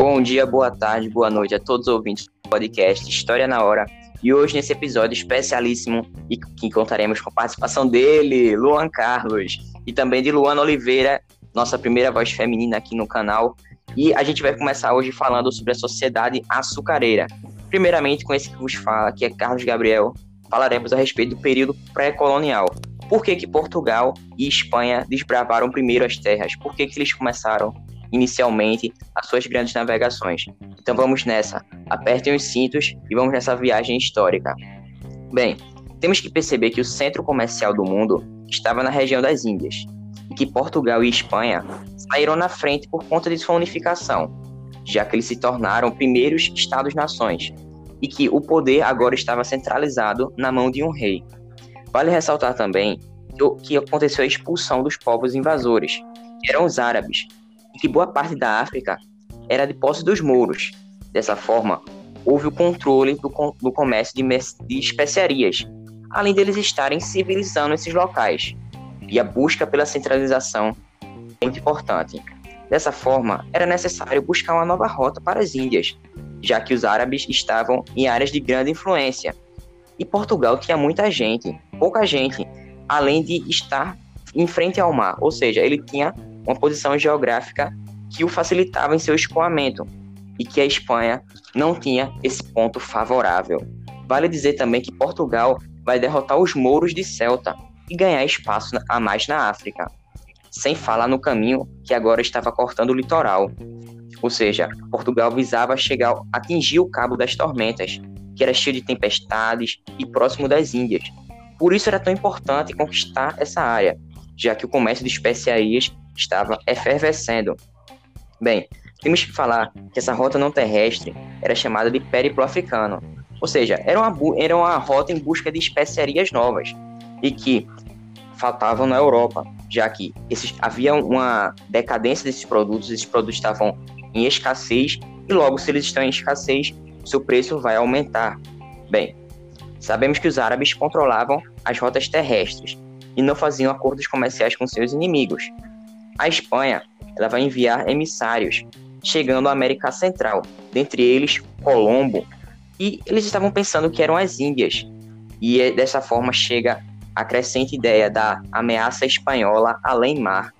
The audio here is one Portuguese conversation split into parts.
Bom dia, boa tarde, boa noite a todos os ouvintes do podcast História na Hora. E hoje, nesse episódio especialíssimo, e que contaremos com a participação dele, Luan Carlos, e também de Luana Oliveira, nossa primeira voz feminina aqui no canal. E a gente vai começar hoje falando sobre a sociedade açucareira. Primeiramente, com esse que vos fala, que é Carlos Gabriel, falaremos a respeito do período pré-colonial. Por que, que Portugal e Espanha desbravaram primeiro as terras? Por que, que eles começaram inicialmente as suas grandes navegações? Então vamos nessa. Apertem os cintos e vamos nessa viagem histórica. Bem, temos que perceber que o centro comercial do mundo estava na região das Índias e que Portugal e Espanha saíram na frente por conta de sua unificação, já que eles se tornaram primeiros estados-nações e que o poder agora estava centralizado na mão de um rei. Vale ressaltar também que aconteceu a expulsão dos povos invasores, que eram os árabes, que boa parte da África era de posse dos mouros. Dessa forma, houve o controle do, do comércio de, de especiarias, além deles estarem civilizando esses locais. E a busca pela centralização é muito importante. Dessa forma, era necessário buscar uma nova rota para as Índias, já que os árabes estavam em áreas de grande influência. E Portugal tinha muita gente, pouca gente, além de estar em frente ao mar, ou seja, ele tinha uma posição geográfica que o facilitava em seu escoamento e que a Espanha não tinha esse ponto favorável. Vale dizer também que Portugal vai derrotar os mouros de Celta e ganhar espaço a mais na África, sem falar no caminho que agora estava cortando o litoral. Ou seja, Portugal visava chegar atingir o Cabo das Tormentas, que era cheio de tempestades e próximo das Índias. Por isso era tão importante conquistar essa área, já que o comércio de especiarias estava efervescendo. Bem, temos que falar que essa rota não terrestre era chamada de périplo africano, ou seja, era uma, era uma rota em busca de especiarias novas e que faltavam na Europa, já que esses, havia uma decadência desses produtos, esses produtos estavam em escassez e logo se eles estão em escassez, seu preço vai aumentar. Bem, sabemos que os árabes controlavam as rotas terrestres e não faziam acordos comerciais com seus inimigos. A Espanha ela vai enviar emissários chegando à América Central, dentre eles Colombo, e eles estavam pensando que eram as Índias. E é dessa forma chega a crescente ideia da ameaça espanhola além mar,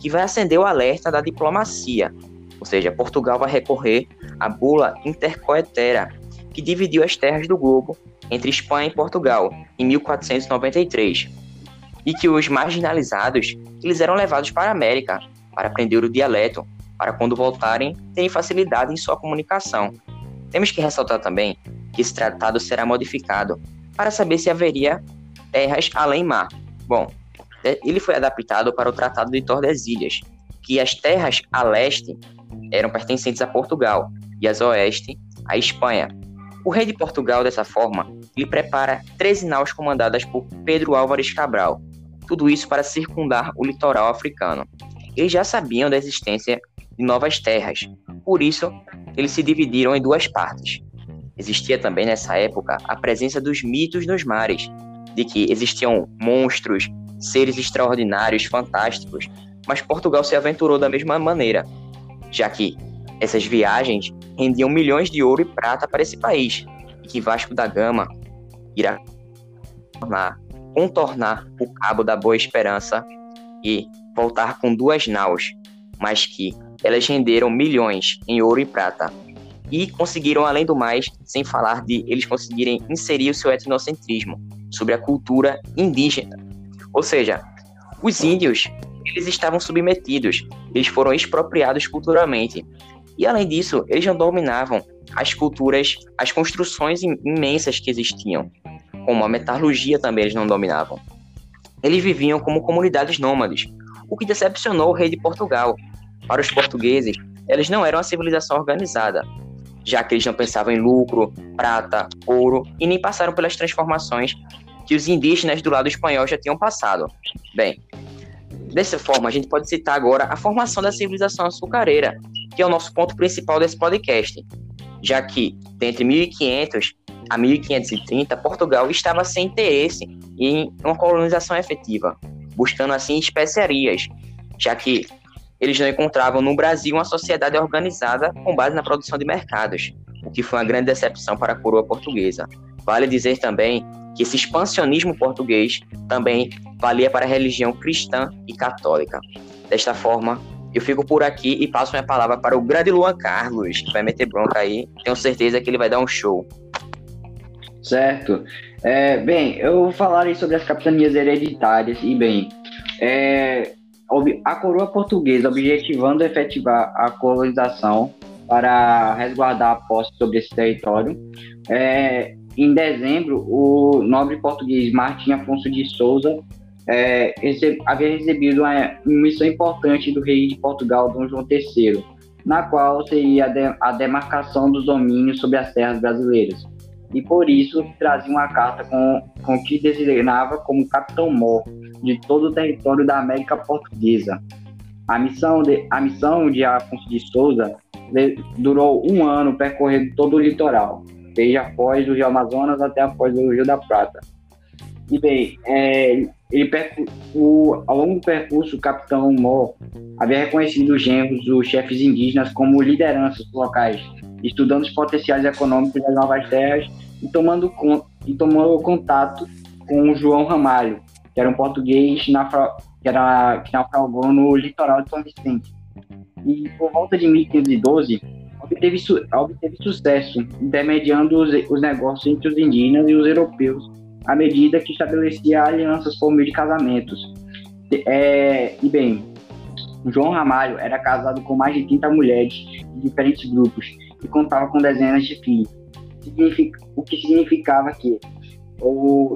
que vai acender o alerta da diplomacia, ou seja, Portugal vai recorrer à bula intercoetera, que dividiu as terras do globo entre Espanha e Portugal em 1493, e que os marginalizados eles eram levados para a América para aprender o dialeto, para quando voltarem terem facilidade em sua comunicação. Temos que ressaltar também que esse tratado será modificado para saber se haveria terras além mar. Bom, ele foi adaptado para o Tratado de Tordesilhas, que as terras a leste eram pertencentes a Portugal e as oeste à Espanha. O rei de Portugal, dessa forma, lhe prepara 13 naus comandadas por Pedro Álvares Cabral, tudo isso para circundar o litoral africano. Eles já sabiam da existência de novas terras, por isso eles se dividiram em duas partes. Existia também nessa época a presença dos mitos nos mares, de que existiam monstros, seres extraordinários, fantásticos, mas Portugal se aventurou da mesma maneira, já que essas viagens rendiam milhões de ouro e prata para esse país, e que Vasco da Gama irá tornar, contornar o Cabo da Boa Esperança e voltar com duas naus, mas que elas renderam milhões em ouro e prata. E conseguiram, além do mais, sem falar de eles conseguirem inserir o seu etnocentrismo sobre a cultura indígena. Ou seja, os índios eles estavam submetidos, eles foram expropriados culturalmente. E além disso, eles não dominavam as culturas, as construções imensas que existiam, como a metalurgia também eles não dominavam. Eles viviam como comunidades nômades, o que decepcionou o rei de Portugal. Para os portugueses, eles não eram uma civilização organizada, já que eles não pensavam em lucro, prata, ouro e nem passaram pelas transformações que os indígenas do lado espanhol já tinham passado. Bem, Dessa forma, a gente pode citar agora a formação da civilização açucareira, que é o nosso ponto principal desse podcast, já que, entre 1500 a 1530, Portugal estava sem interesse em uma colonização efetiva, buscando assim especiarias, já que eles não encontravam no Brasil uma sociedade organizada com base na produção de mercados, o que foi uma grande decepção para a coroa portuguesa. Vale dizer também que esse expansionismo português também valia para a religião cristã e católica. Desta forma, eu fico por aqui e passo minha palavra para o grande Luan Carlos, que vai meter bronca aí. Tenho certeza que ele vai dar um show. Certo. É, bem, eu falarei sobre as capitanias hereditárias e, bem, é, a coroa portuguesa objetivando efetivar a colonização para resguardar a posse sobre esse território. É, em dezembro, o nobre português Martim Afonso de Souza é, havia recebido uma missão importante do rei de Portugal, Dom João III, na qual seria a, de, a demarcação dos domínios sobre as terras brasileiras. E por isso trazia uma carta com, com que designava como capitão mor de todo o território da América Portuguesa. A missão de, a missão de Afonso de Souza durou um ano percorrendo todo o litoral, desde após o Rio Amazonas até após o Rio da Prata. E bem, é, ele, o, ao longo do percurso, o capitão Mó havia reconhecido os genros dos chefes indígenas como lideranças locais, estudando os potenciais econômicos das novas terras e tomando, e tomando contato com o João Ramalho, que era um português nafra, que, era, que naufragou no litoral de São Vicente. E por volta de 1512, obteve, su, obteve sucesso, intermediando os, os negócios entre os indígenas e os europeus, à medida que estabelecia alianças por meio de casamentos. É, e bem, João Ramalho era casado com mais de 30 mulheres de diferentes grupos e contava com dezenas de filhos. O que significava que o,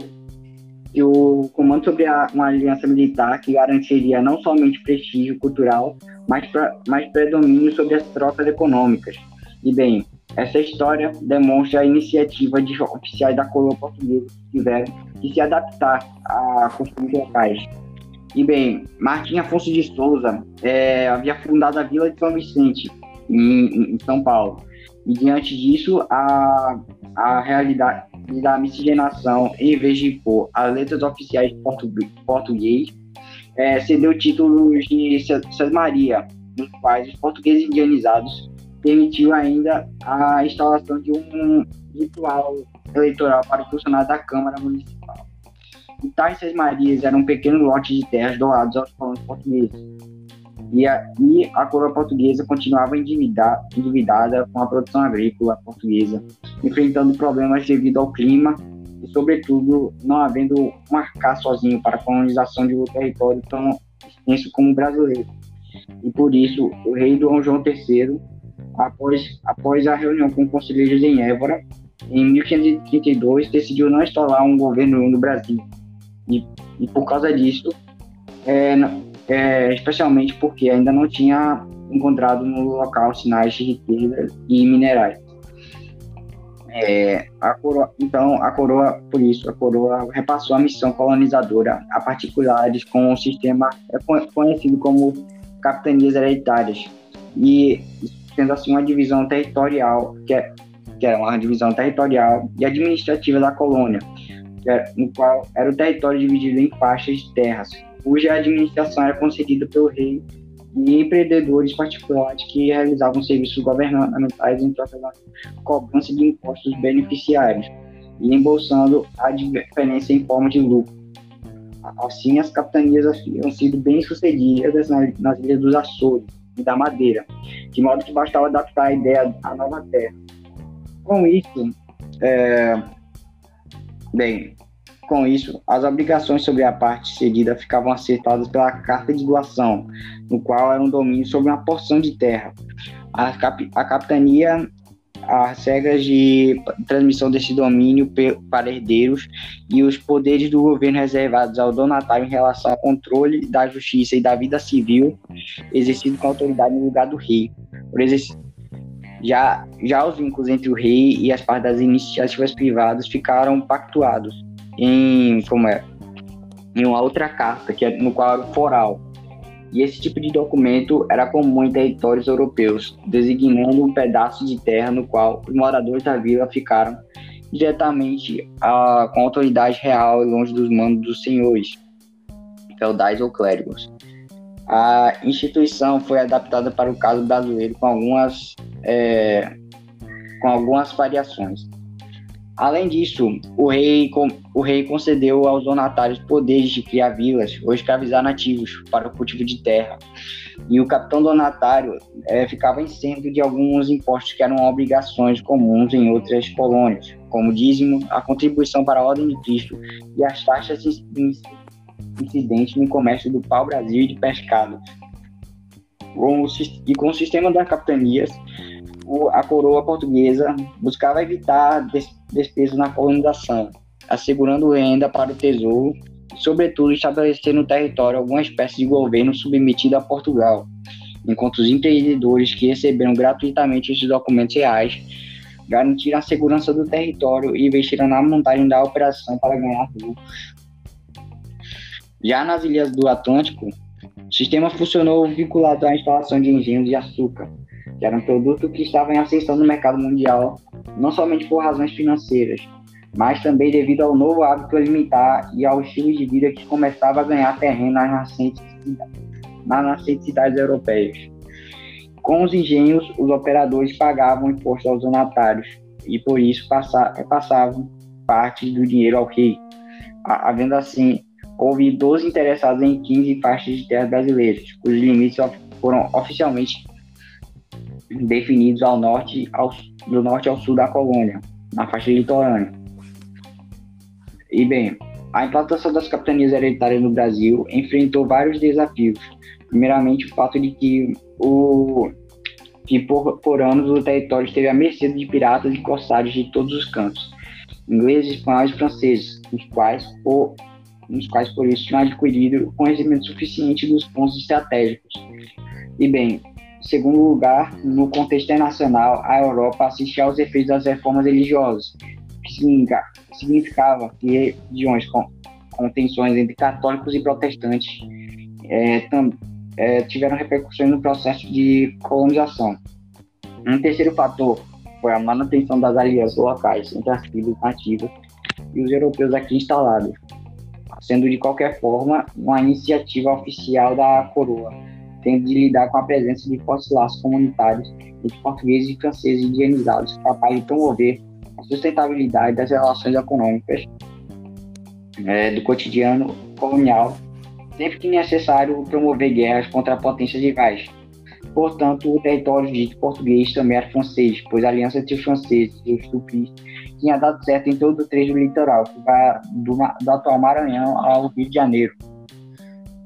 que o comando sobre a, uma aliança militar que garantiria não somente prestígio cultural, mas, pra, mas predomínio sobre as trocas econômicas. E bem, essa história demonstra a iniciativa de oficiais da coroa portuguesa que tiveram que se adaptar a costumes locais. E bem, Martim Afonso de Souza é, havia fundado a Vila de São Vicente, em, em São Paulo. E diante disso, a, a realidade da miscigenação, em vez de impor as letras oficiais de português, português é, cedeu títulos de Maria, nos quais os portugueses indianizados permitiu ainda a instalação de um ritual eleitoral para o funcionário da Câmara Municipal. E tais Marias eram um pequeno lote de terras doados aos colonos portugueses. E a, e a coroa portuguesa continuava endividada, com a produção agrícola portuguesa, enfrentando problemas devido ao clima e, sobretudo, não havendo marcar sozinho para a colonização de um território tão extenso como o brasileiro. E por isso, o rei Dom João III após, após a reunião com conselheiros em Évora, em 1532, decidiu não instalar um governo no Brasil. E, e por causa disso, é, é, especialmente porque ainda não tinha encontrado no local sinais de riqueza e minerais. É, a coroa, então, a coroa, por isso, a coroa repassou a missão colonizadora a particulares com um sistema conhecido como capitanias hereditárias. E sendo assim uma divisão territorial, que é, que é uma divisão territorial e administrativa da colônia, é, no qual era o território dividido em faixas de terras, cuja administração era concedida pelo rei e empreendedores particulares que realizavam serviços governamentais em troca da cobrança de impostos beneficiários e embolsando a diferença em forma de lucro. Assim, as capitanias haviam sido bem sucedidas nas ilhas dos Açores, e da madeira, de modo que bastava adaptar a ideia à nova terra. Com isso, é, bem, com isso, as obrigações sobre a parte cedida ficavam acertadas pela carta de doação, no qual era um domínio sobre uma porção de terra. A, cap a capitania as regras de transmissão desse domínio para herdeiros e os poderes do governo reservados ao donatário em relação ao controle da justiça e da vida civil exercido com autoridade no lugar do rei. Por já, já os vínculos entre o rei e as partes das iniciativas privadas ficaram pactuados em, como é, em uma outra carta, que é, no qual era o foral, e esse tipo de documento era comum em territórios europeus, designando um pedaço de terra no qual os moradores da vila ficaram diretamente a, com a autoridade real e longe dos mandos dos senhores, feudais ou clérigos. A instituição foi adaptada para o caso brasileiro com algumas, é, com algumas variações. Além disso, o rei, o rei concedeu aos donatários poderes de criar vilas ou escravizar nativos para o cultivo de terra. E o capitão donatário é, ficava isento de alguns impostos que eram obrigações comuns em outras colônias, como o dízimo, a contribuição para a ordem de Cristo e as taxas incidentes no comércio do pau-brasil e de pescado. e com o sistema das capitanias, a coroa portuguesa buscava evitar despesas na colonização, assegurando renda para o tesouro sobretudo, estabelecer no território alguma espécie de governo submetido a Portugal, enquanto os empreendedores que receberam gratuitamente esses documentos reais garantiram a segurança do território e investiram na montagem da operação para ganhar lucros. Já nas ilhas do Atlântico, o sistema funcionou vinculado à instalação de engenhos de açúcar, que era um produto que estava em ascensão no mercado mundial, não somente por razões financeiras, mas também devido ao novo hábito alimentar e ao estilo de vida que começava a ganhar terreno nas nascentes, nas nascentes cidades europeias. Com os engenhos, os operadores pagavam imposto aos donatários e por isso passavam parte do dinheiro ao rei. Havendo assim, houve 12 interessados em 15 faixas de terras brasileiras, cujos limites foram oficialmente definidos ao norte, ao, do norte ao sul da colônia, na faixa litorânea. E bem, a implantação das capitanias hereditárias no Brasil enfrentou vários desafios. Primeiramente, o fato de que, o, que por, por anos o território esteve à mercê de piratas e corsários de todos os cantos, ingleses, espanhóis e franceses, os quais, por, nos quais por isso tinham adquirido conhecimento suficiente dos pontos estratégicos. E bem, segundo lugar, no contexto internacional, a Europa assistia aos efeitos das reformas religiosas, que significava que regiões com, com tensões entre católicos e protestantes é, tam, é, tiveram repercussões no processo de colonização. Um terceiro fator foi a manutenção das alianças locais entre as tribos nativas e os europeus aqui instalados, sendo de qualquer forma uma iniciativa oficial da coroa tendo de lidar com a presença de fortes laços comunitários entre portugueses e franceses higienizados, capazes de promover a sustentabilidade das relações econômicas é, do cotidiano colonial, sempre que necessário promover guerras contra potências rivais. Portanto, o território dito português também era francês, pois a aliança entre os franceses e os tupis tinha dado certo em todo o trecho litoral, que vai do, do atual Maranhão ao Rio de Janeiro.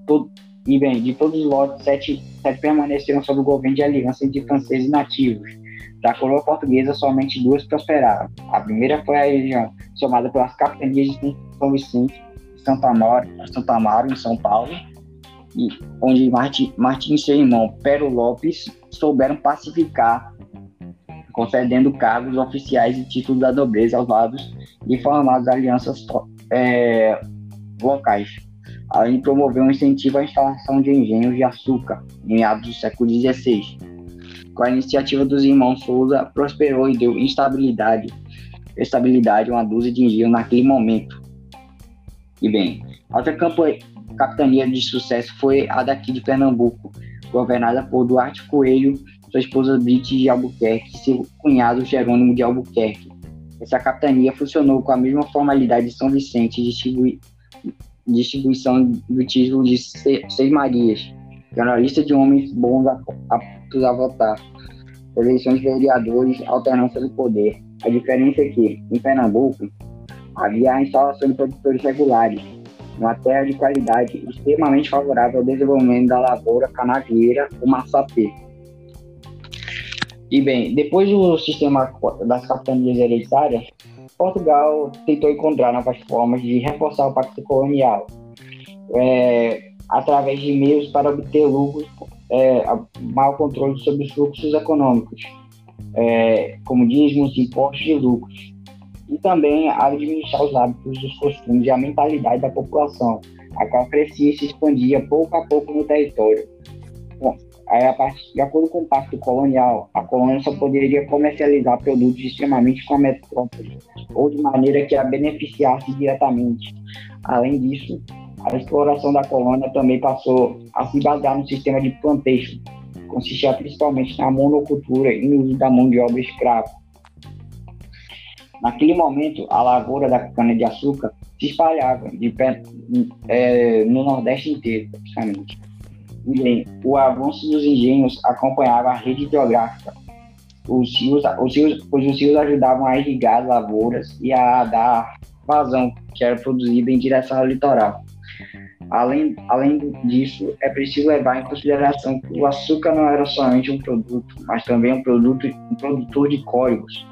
Todo, e bem, de todos os lotes, sete, sete permaneceram sob o governo de aliança entre franceses nativos. Da coroa portuguesa, somente duas prosperaram. A primeira foi a região somada pelas capitanias de São Vicente Santo Amaro, Santo Amaro, em São Paulo, e onde Martim, Martim e seu irmão Pero Lopes souberam pacificar, concedendo cargos oficiais e títulos da nobreza aos lados e formando alianças é, locais além de promover um incentivo à instalação de engenhos de açúcar em meados do século XVI. Com a iniciativa dos irmãos Souza, prosperou e deu instabilidade, estabilidade a uma dúzia de engenhos naquele momento. E bem, outra capitania de sucesso foi a daqui de Pernambuco, governada por Duarte Coelho, sua esposa Brite de Albuquerque e seu cunhado Jerônimo de Albuquerque. Essa capitania funcionou com a mesma formalidade de São Vicente, distribuição do título de Seis Marias, que era uma lista de homens bons aptos a votar, eleições de vereadores, alternância do poder. A diferença é que, em Pernambuco, havia a instalação de produtores regulares, uma terra de qualidade extremamente favorável ao desenvolvimento da lavoura canavieira, o maçapê. E bem, depois do sistema das capitanias hereditárias, Portugal tentou encontrar novas formas de reforçar o pacto colonial, é, através de meios para obter lucros, é, mau controle sobre os fluxos econômicos, é, como dízimos, impostos e lucros, e também administrar os hábitos, os costumes e a mentalidade da população, a qual crescia e se expandia pouco a pouco no território. Bom, de acordo com o pacto colonial, a colônia só poderia comercializar produtos extremamente com a metrópole, ou de maneira que a beneficiasse diretamente. Além disso, A exploração da colônia também passou a se basear no sistema de plantation, que consistia principalmente na monocultura e no uso da mão de obra escrava. Naquele momento, a lavoura da cana-de-açúcar se espalhava de é, no Nordeste inteiro, praticamente. O avanço dos engenhos acompanhava a rede hidrográfica. Os rios, os rios, os rios ajudavam a irrigar as lavouras e a dar vazão que era produzida em direção ao litoral. Além, além disso, é preciso levar em consideração que o açúcar não era somente um produto, mas também um, produto, um produtor de códigos.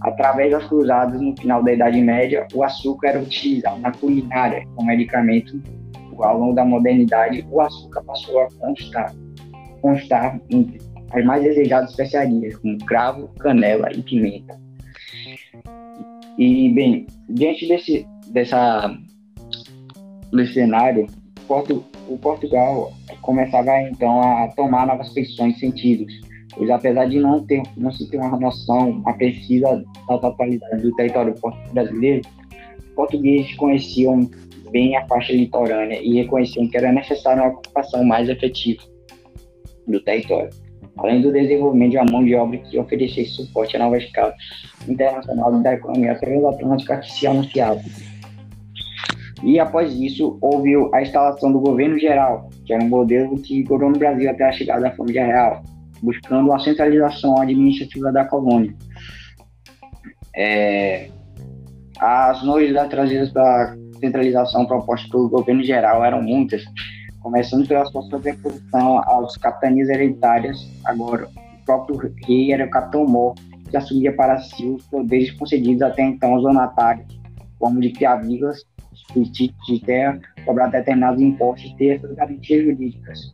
Através das cruzadas no final da Idade Média, o açúcar era utilizado na culinária como medicamento. Ao longo da modernidade, o açúcar passou a constar, constar entre as mais desejadas especiarias, como cravo, canela e pimenta. E, bem, diante desse, dessa, desse cenário, Porto, o Portugal começava então a tomar novas feições e sentidos, pois apesar de não, ter, não se ter uma noção precisa da totalidade do território brasileiro, os portugueses conheciam bem a faixa litorânea e reconheciam que era necessária uma ocupação mais efetiva do território além do desenvolvimento de uma mão de obra que oferecesse suporte à nova escala internacional da economia transatlântica que se anunciava. E após isso, houve a instalação do governo geral, que era um modelo que governou no Brasil até a chegada da família real, buscando a centralização administrativa da colônia. É, as novidades trazidas pela centralização proposta pelo governo geral eram muitas, começando pela sua sobreposição às capitanias hereditárias. Agora, o próprio rei era o capitão-mor, que assumia para si os poderes concedidos até então aos donatários, como de criar vilas, de terra, cobrar determinados impostos e ter essas garantias jurídicas.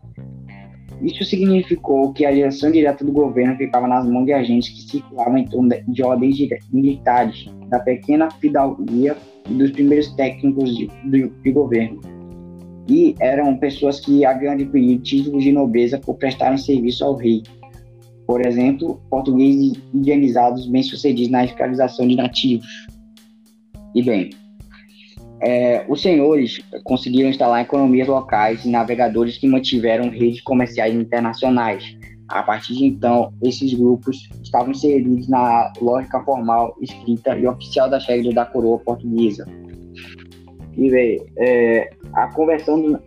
Isso significou que a direção direta do governo ficava nas mãos de agentes que circulavam em torno de ordens militares, da pequena fidalguia e dos primeiros técnicos de, de, de governo e eram pessoas que haviam adquirido títulos de nobreza por prestarem serviço ao rei. Por exemplo, portugueses indianizados bem-sucedidos na escravização de nativos. E bem, é, os senhores conseguiram instalar economias locais e navegadores que mantiveram redes comerciais internacionais. A partir de então, esses grupos estavam inseridos na lógica formal, escrita e oficial das regras da coroa portuguesa. E, é, a conversão do,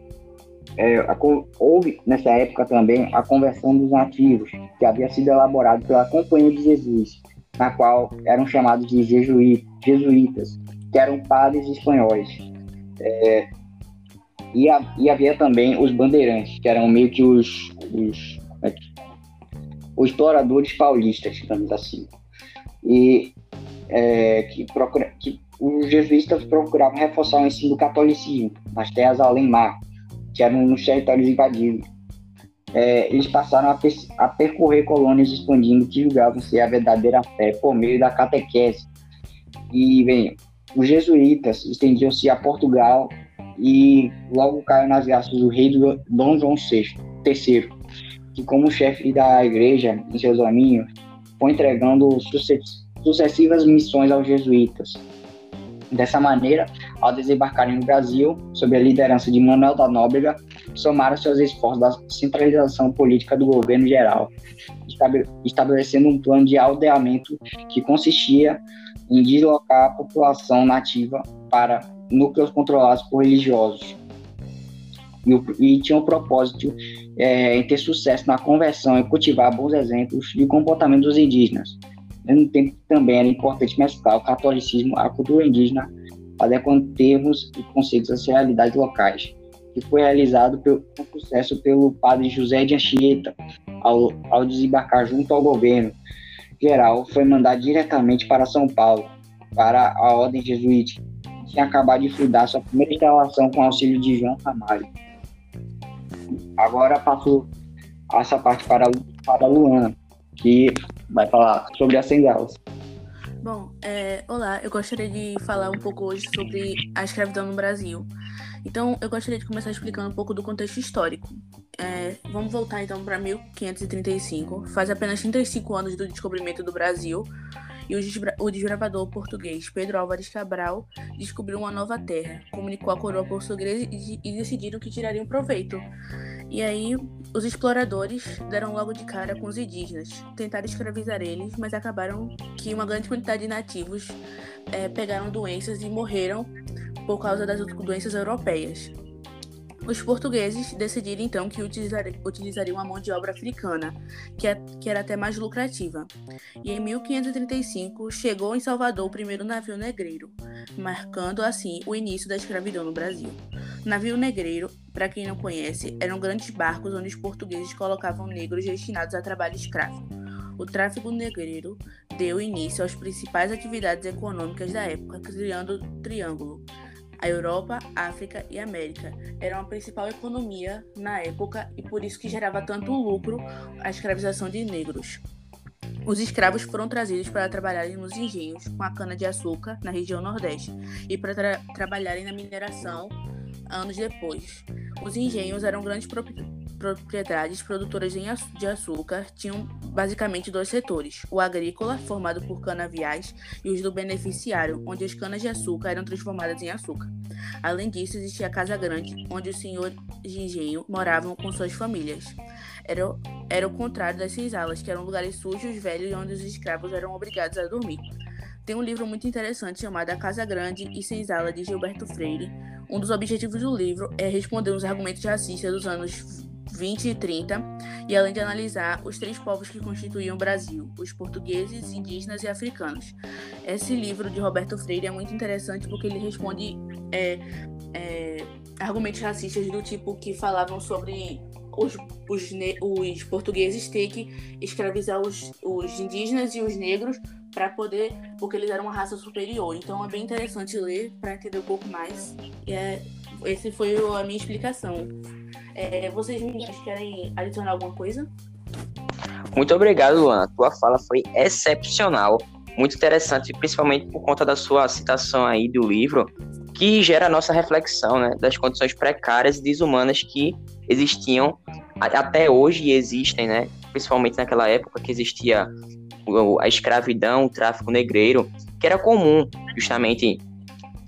é, a, houve nessa época também a conversão dos nativos, que havia sido elaborado pela Companhia de Jesus, na qual eram chamados de jesuítas, que eram padres espanhóis. É, e, a, e, havia também os bandeirantes, que eram meio que os, os, é os exploradores paulistas, digamos assim. E é, que, procura, que os jesuítas procuravam reforçar o ensino do catolicismo nas terras além-mar, que eram nos territórios invadidos. É, eles passaram a, a, percorrer colônias expandindo que julgavam ser a verdadeira fé por meio da catequese. E, bem, os jesuítas estendiam-se a Portugal e logo caiu nas graças do rei Dom João VI, III, que como chefe da igreja em seus domínios, foi entregando sucessivas missões aos jesuítas, Dessa maneira, ao desembarcarem no Brasil, sob a liderança de Manuel da Nóbrega, somaram seus esforços da centralização política do governo geral, estabelecendo um plano de aldeamento que consistia em deslocar a população nativa para núcleos controlados por religiosos. E, e tinha o propósito é, em ter sucesso na conversão e cultivar bons exemplos de comportamento dos indígenas, ao mesmo tempo também era importante mesclar o catolicismo à cultura indígena, adequando termos e conceitos às realidades locais, que foi realizado pelo, com sucesso pelo padre José de Anchieta, ao, ao desembarcar junto ao governo geral, foi mandado diretamente para São Paulo, para a Ordem Jesuítica, que tinha acabado de fundar sua primeira instalação com auxílio de João Ramalho. Agora passo essa parte para, para a Luana, que vai falar sobre as senzalas. Bom, é, olá, eu gostaria de falar um pouco hoje sobre a escravidão no Brasil. Então, eu gostaria de começar explicando um pouco do contexto histórico. É, vamos voltar então para 1535, faz apenas 35 anos do descobrimento do Brasil, e o desbravador português Pedro Álvares Cabral descobriu uma nova terra, comunicou a coroa portuguesa e decidiram que tirariam proveito. E aí, os exploradores deram logo de cara com os indígenas, tentaram escravizar eles, mas acabaram que uma grande quantidade de nativos é, pegaram doenças e morreram por causa das doenças europeias. Os portugueses decidiram então que utilizariam a mão de obra africana, que, é, era até mais lucrativa. E em 1535 chegou em Salvador o primeiro navio negreiro, marcando assim o início da escravidão no Brasil. Navio negreiro, para quem não conhece, eram grandes barcos onde os portugueses colocavam negros destinados a trabalho escravo. O tráfico negreiro deu início às principais atividades econômicas da época, criando o Triângulo a Europa, África e América eram a principal economia na época e por isso que gerava tanto lucro a escravização de negros. Os escravos foram trazidos para trabalharem nos engenhos com a cana-de-açúcar na região Nordeste e para tra trabalharem na mineração anos depois. Os engenhos eram grandes propriedades produtoras de açúcar tinham basicamente dois setores: o agrícola, formado por canaviais, e os do beneficiário, onde as canas de açúcar eram transformadas em açúcar. Além disso, existia a Casa Grande, onde os senhores de engenho moravam com suas famílias. Era, era o contrário das senzalas, que eram lugares sujos, velhos, onde os escravos eram obrigados a dormir. Tem um livro muito interessante chamado A Casa Grande e Senzala, de Gilberto Freire. Um dos objetivos do livro é responder os argumentos racistas dos anos 20 e 30, e além de analisar os três povos que constituíam o Brasil, os portugueses, indígenas e africanos. Esse livro de Roberto Freire é muito interessante porque ele responde é, é, argumentos racistas do tipo que falavam sobre os, os, os portugueses ter que escravizar os, os indígenas e os negros para poder, porque eles eram uma raça superior. Então é bem interessante ler para entender um pouco mais. E é, esse foi a minha explicação. É, vocês meninas querem adicionar alguma coisa? Muito obrigado, Luan. Tua fala foi excepcional, muito interessante, principalmente por conta da sua citação aí do livro, que gera a nossa reflexão né, das condições precárias e desumanas que existiam até hoje e existem, né, principalmente naquela época que existia a escravidão, o tráfico negreiro, que era comum justamente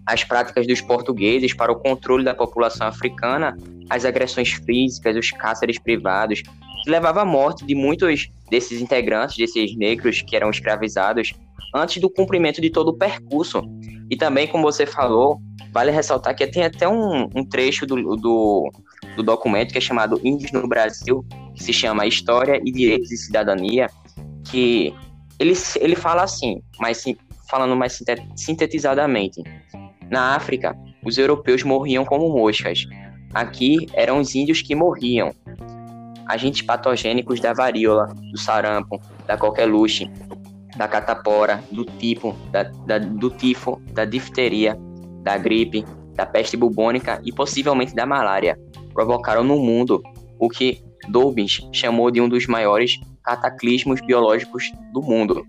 as práticas dos portugueses para o controle da população africana, as agressões físicas, os cáceres privados, que levava à morte de muitos desses integrantes, desses negros que eram escravizados, antes do cumprimento de todo o percurso. E também, como você falou, vale ressaltar que tem até um, um trecho do, do, do documento que é chamado Índios no Brasil, que se chama História e Direitos e Cidadania, que ele, ele fala assim, mas falando mais sintetizadamente. Na África, os europeus morriam como moscas. Aqui eram os índios que morriam. Agentes patogênicos da varíola, do sarampo, da coqueluche, da catapora, do tipo, da, da, do tifo, da difteria, da gripe, da peste bubônica e possivelmente da malária provocaram no mundo o que Dobbins chamou de um dos maiores cataclismos biológicos do mundo.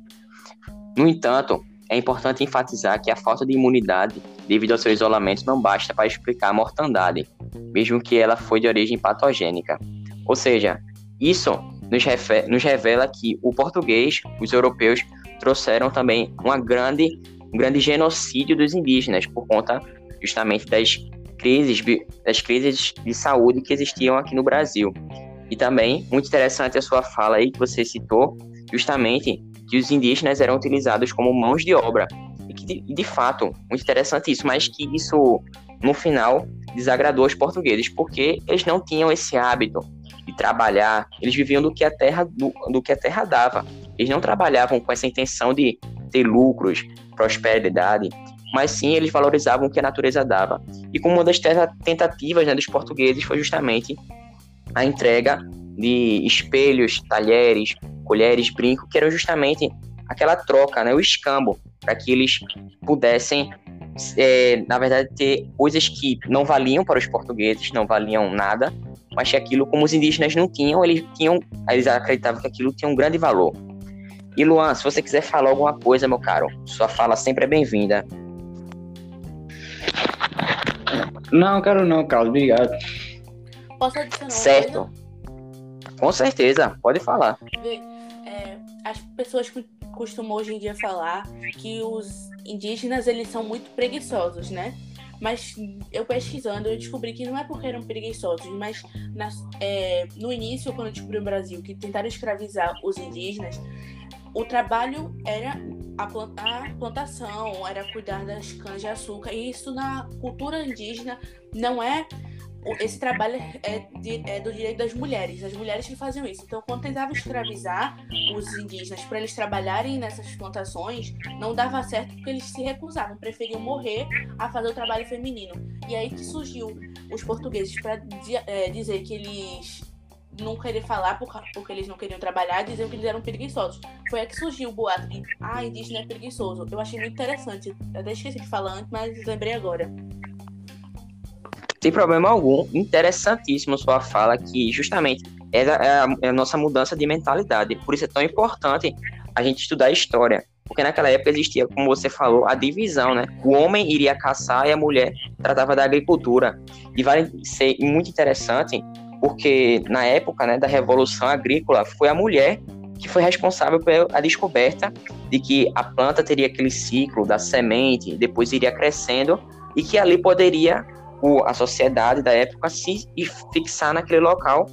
No entanto, é importante enfatizar que a falta de imunidade devido ao seu isolamento não basta para explicar a mortandade, mesmo que ela foi de origem patogênica. Ou seja, isso nos, nos revela que o português, os europeus, trouxeram também uma grande, um grande genocídio dos indígenas por conta justamente das crises, das crises de saúde que existiam aqui no Brasil. E também, muito interessante a sua fala aí que você citou, justamente que os indígenas eram utilizados como mãos de obra. E que, de, de fato, muito interessante isso, mas que isso, no final, desagradou os portugueses, porque eles não tinham esse hábito de trabalhar, eles viviam do que a terra, do, do que a terra dava. Eles não trabalhavam com essa intenção de ter lucros, prosperidade, mas sim eles valorizavam o que a natureza dava. E como uma das tentativas né, dos portugueses foi justamente a entrega de espelhos, talheres, colheres, brinco, que eram justamente aquela troca, né, o escambo, para que eles pudessem, é, na verdade, ter coisas que não valiam para os portugueses, não valiam nada, mas que aquilo, como os indígenas não tinham, eles tinham, eles acreditavam que aquilo tinha um grande valor. E Luan, se você quiser falar alguma coisa, meu caro, sua fala sempre é bem-vinda. Não, quero não, Carlos, obrigado. Posso adicionar Certo. Com certeza, pode falar. É, as pessoas costuma hoje em dia falar que os indígenas eles são muito preguiçosos, né? Mas eu pesquisando, eu descobri que não é porque eram preguiçosos, mas na, é, no início, quando eu descobri o Brasil, que tentaram escravizar os indígenas, o trabalho era a, plantação, era cuidar das canas de açúcar. E isso na cultura indígena não é esse trabalho é, de, é, do direito das mulheres, as mulheres que faziam isso. Então, quando tentavam escravizar os indígenas para eles trabalharem nessas plantações, não dava certo porque eles se recusavam, preferiam morrer a fazer o trabalho feminino. E aí que surgiu os portugueses para é, dizer que eles não querer falar porque eles não queriam trabalhar, diziam que eles eram preguiçosos. Foi aí que surgiu o boato de, ah, indígena é preguiçoso. Eu achei muito interessante. Eu até esqueci de falar antes, mas lembrei agora. Sem problema algum, interessantíssimo sua fala, que justamente é a, é a nossa mudança de mentalidade. Por isso é tão importante a gente estudar a história. Porque naquela época existia, como você falou, a divisão, né? O homem iria caçar e a mulher tratava da agricultura. E vai ser muito interessante, porque na época né, da Revolução Agrícola, foi a mulher que foi responsável pela descoberta de que a planta teria aquele ciclo da semente, depois iria crescendo, e que ali poderia a sociedade da época se fixar naquele local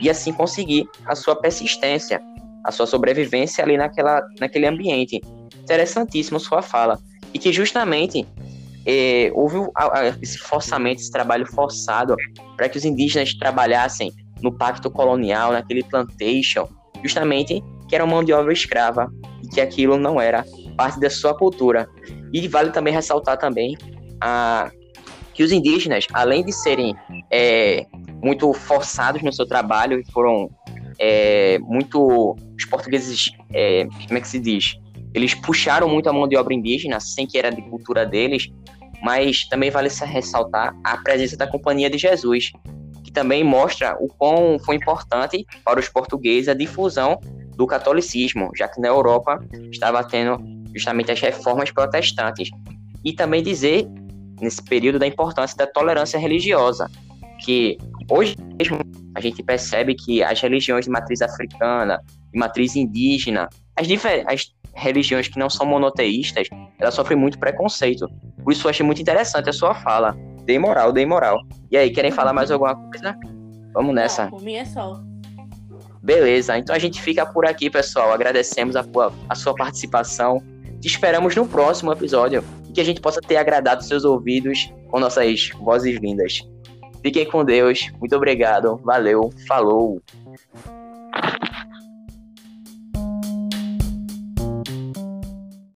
e assim conseguir a sua persistência, a sua sobrevivência ali naquela, naquele ambiente. Interessantíssimo sua fala. E que justamente é, houve esse forçamento, esse trabalho forçado para que os indígenas trabalhassem no pacto colonial, naquele plantation, justamente que era mão de obra escrava e que aquilo não era parte da sua cultura. E vale também ressaltar também a que os indígenas, além de serem é, muito forçados no seu trabalho, foram é, muito. Os portugueses, é, como é que se diz? Eles puxaram muito a mão de obra indígena, sem que era de cultura deles, mas também vale se ressaltar a presença da Companhia de Jesus, que também mostra o quão foi importante para os portugueses a difusão do catolicismo, já que na Europa estava tendo justamente as reformas protestantes. E também dizer nesse período da importância da tolerância religiosa, que hoje mesmo a gente percebe que as religiões de matriz africana, de matriz indígena, as, as religiões que não são monoteístas, elas sofrem muito preconceito. Por isso eu achei muito interessante a sua fala. Dei moral, dei moral. E aí, querem falar mais alguma coisa? Vamos nessa. Não, por mim é só. Beleza, então a gente fica por aqui, pessoal. Agradecemos a, a sua participação. Te esperamos no próximo episódio que a gente possa ter agradado seus ouvidos com nossas vozes lindas. Fiquem com Deus, muito obrigado, valeu, falou!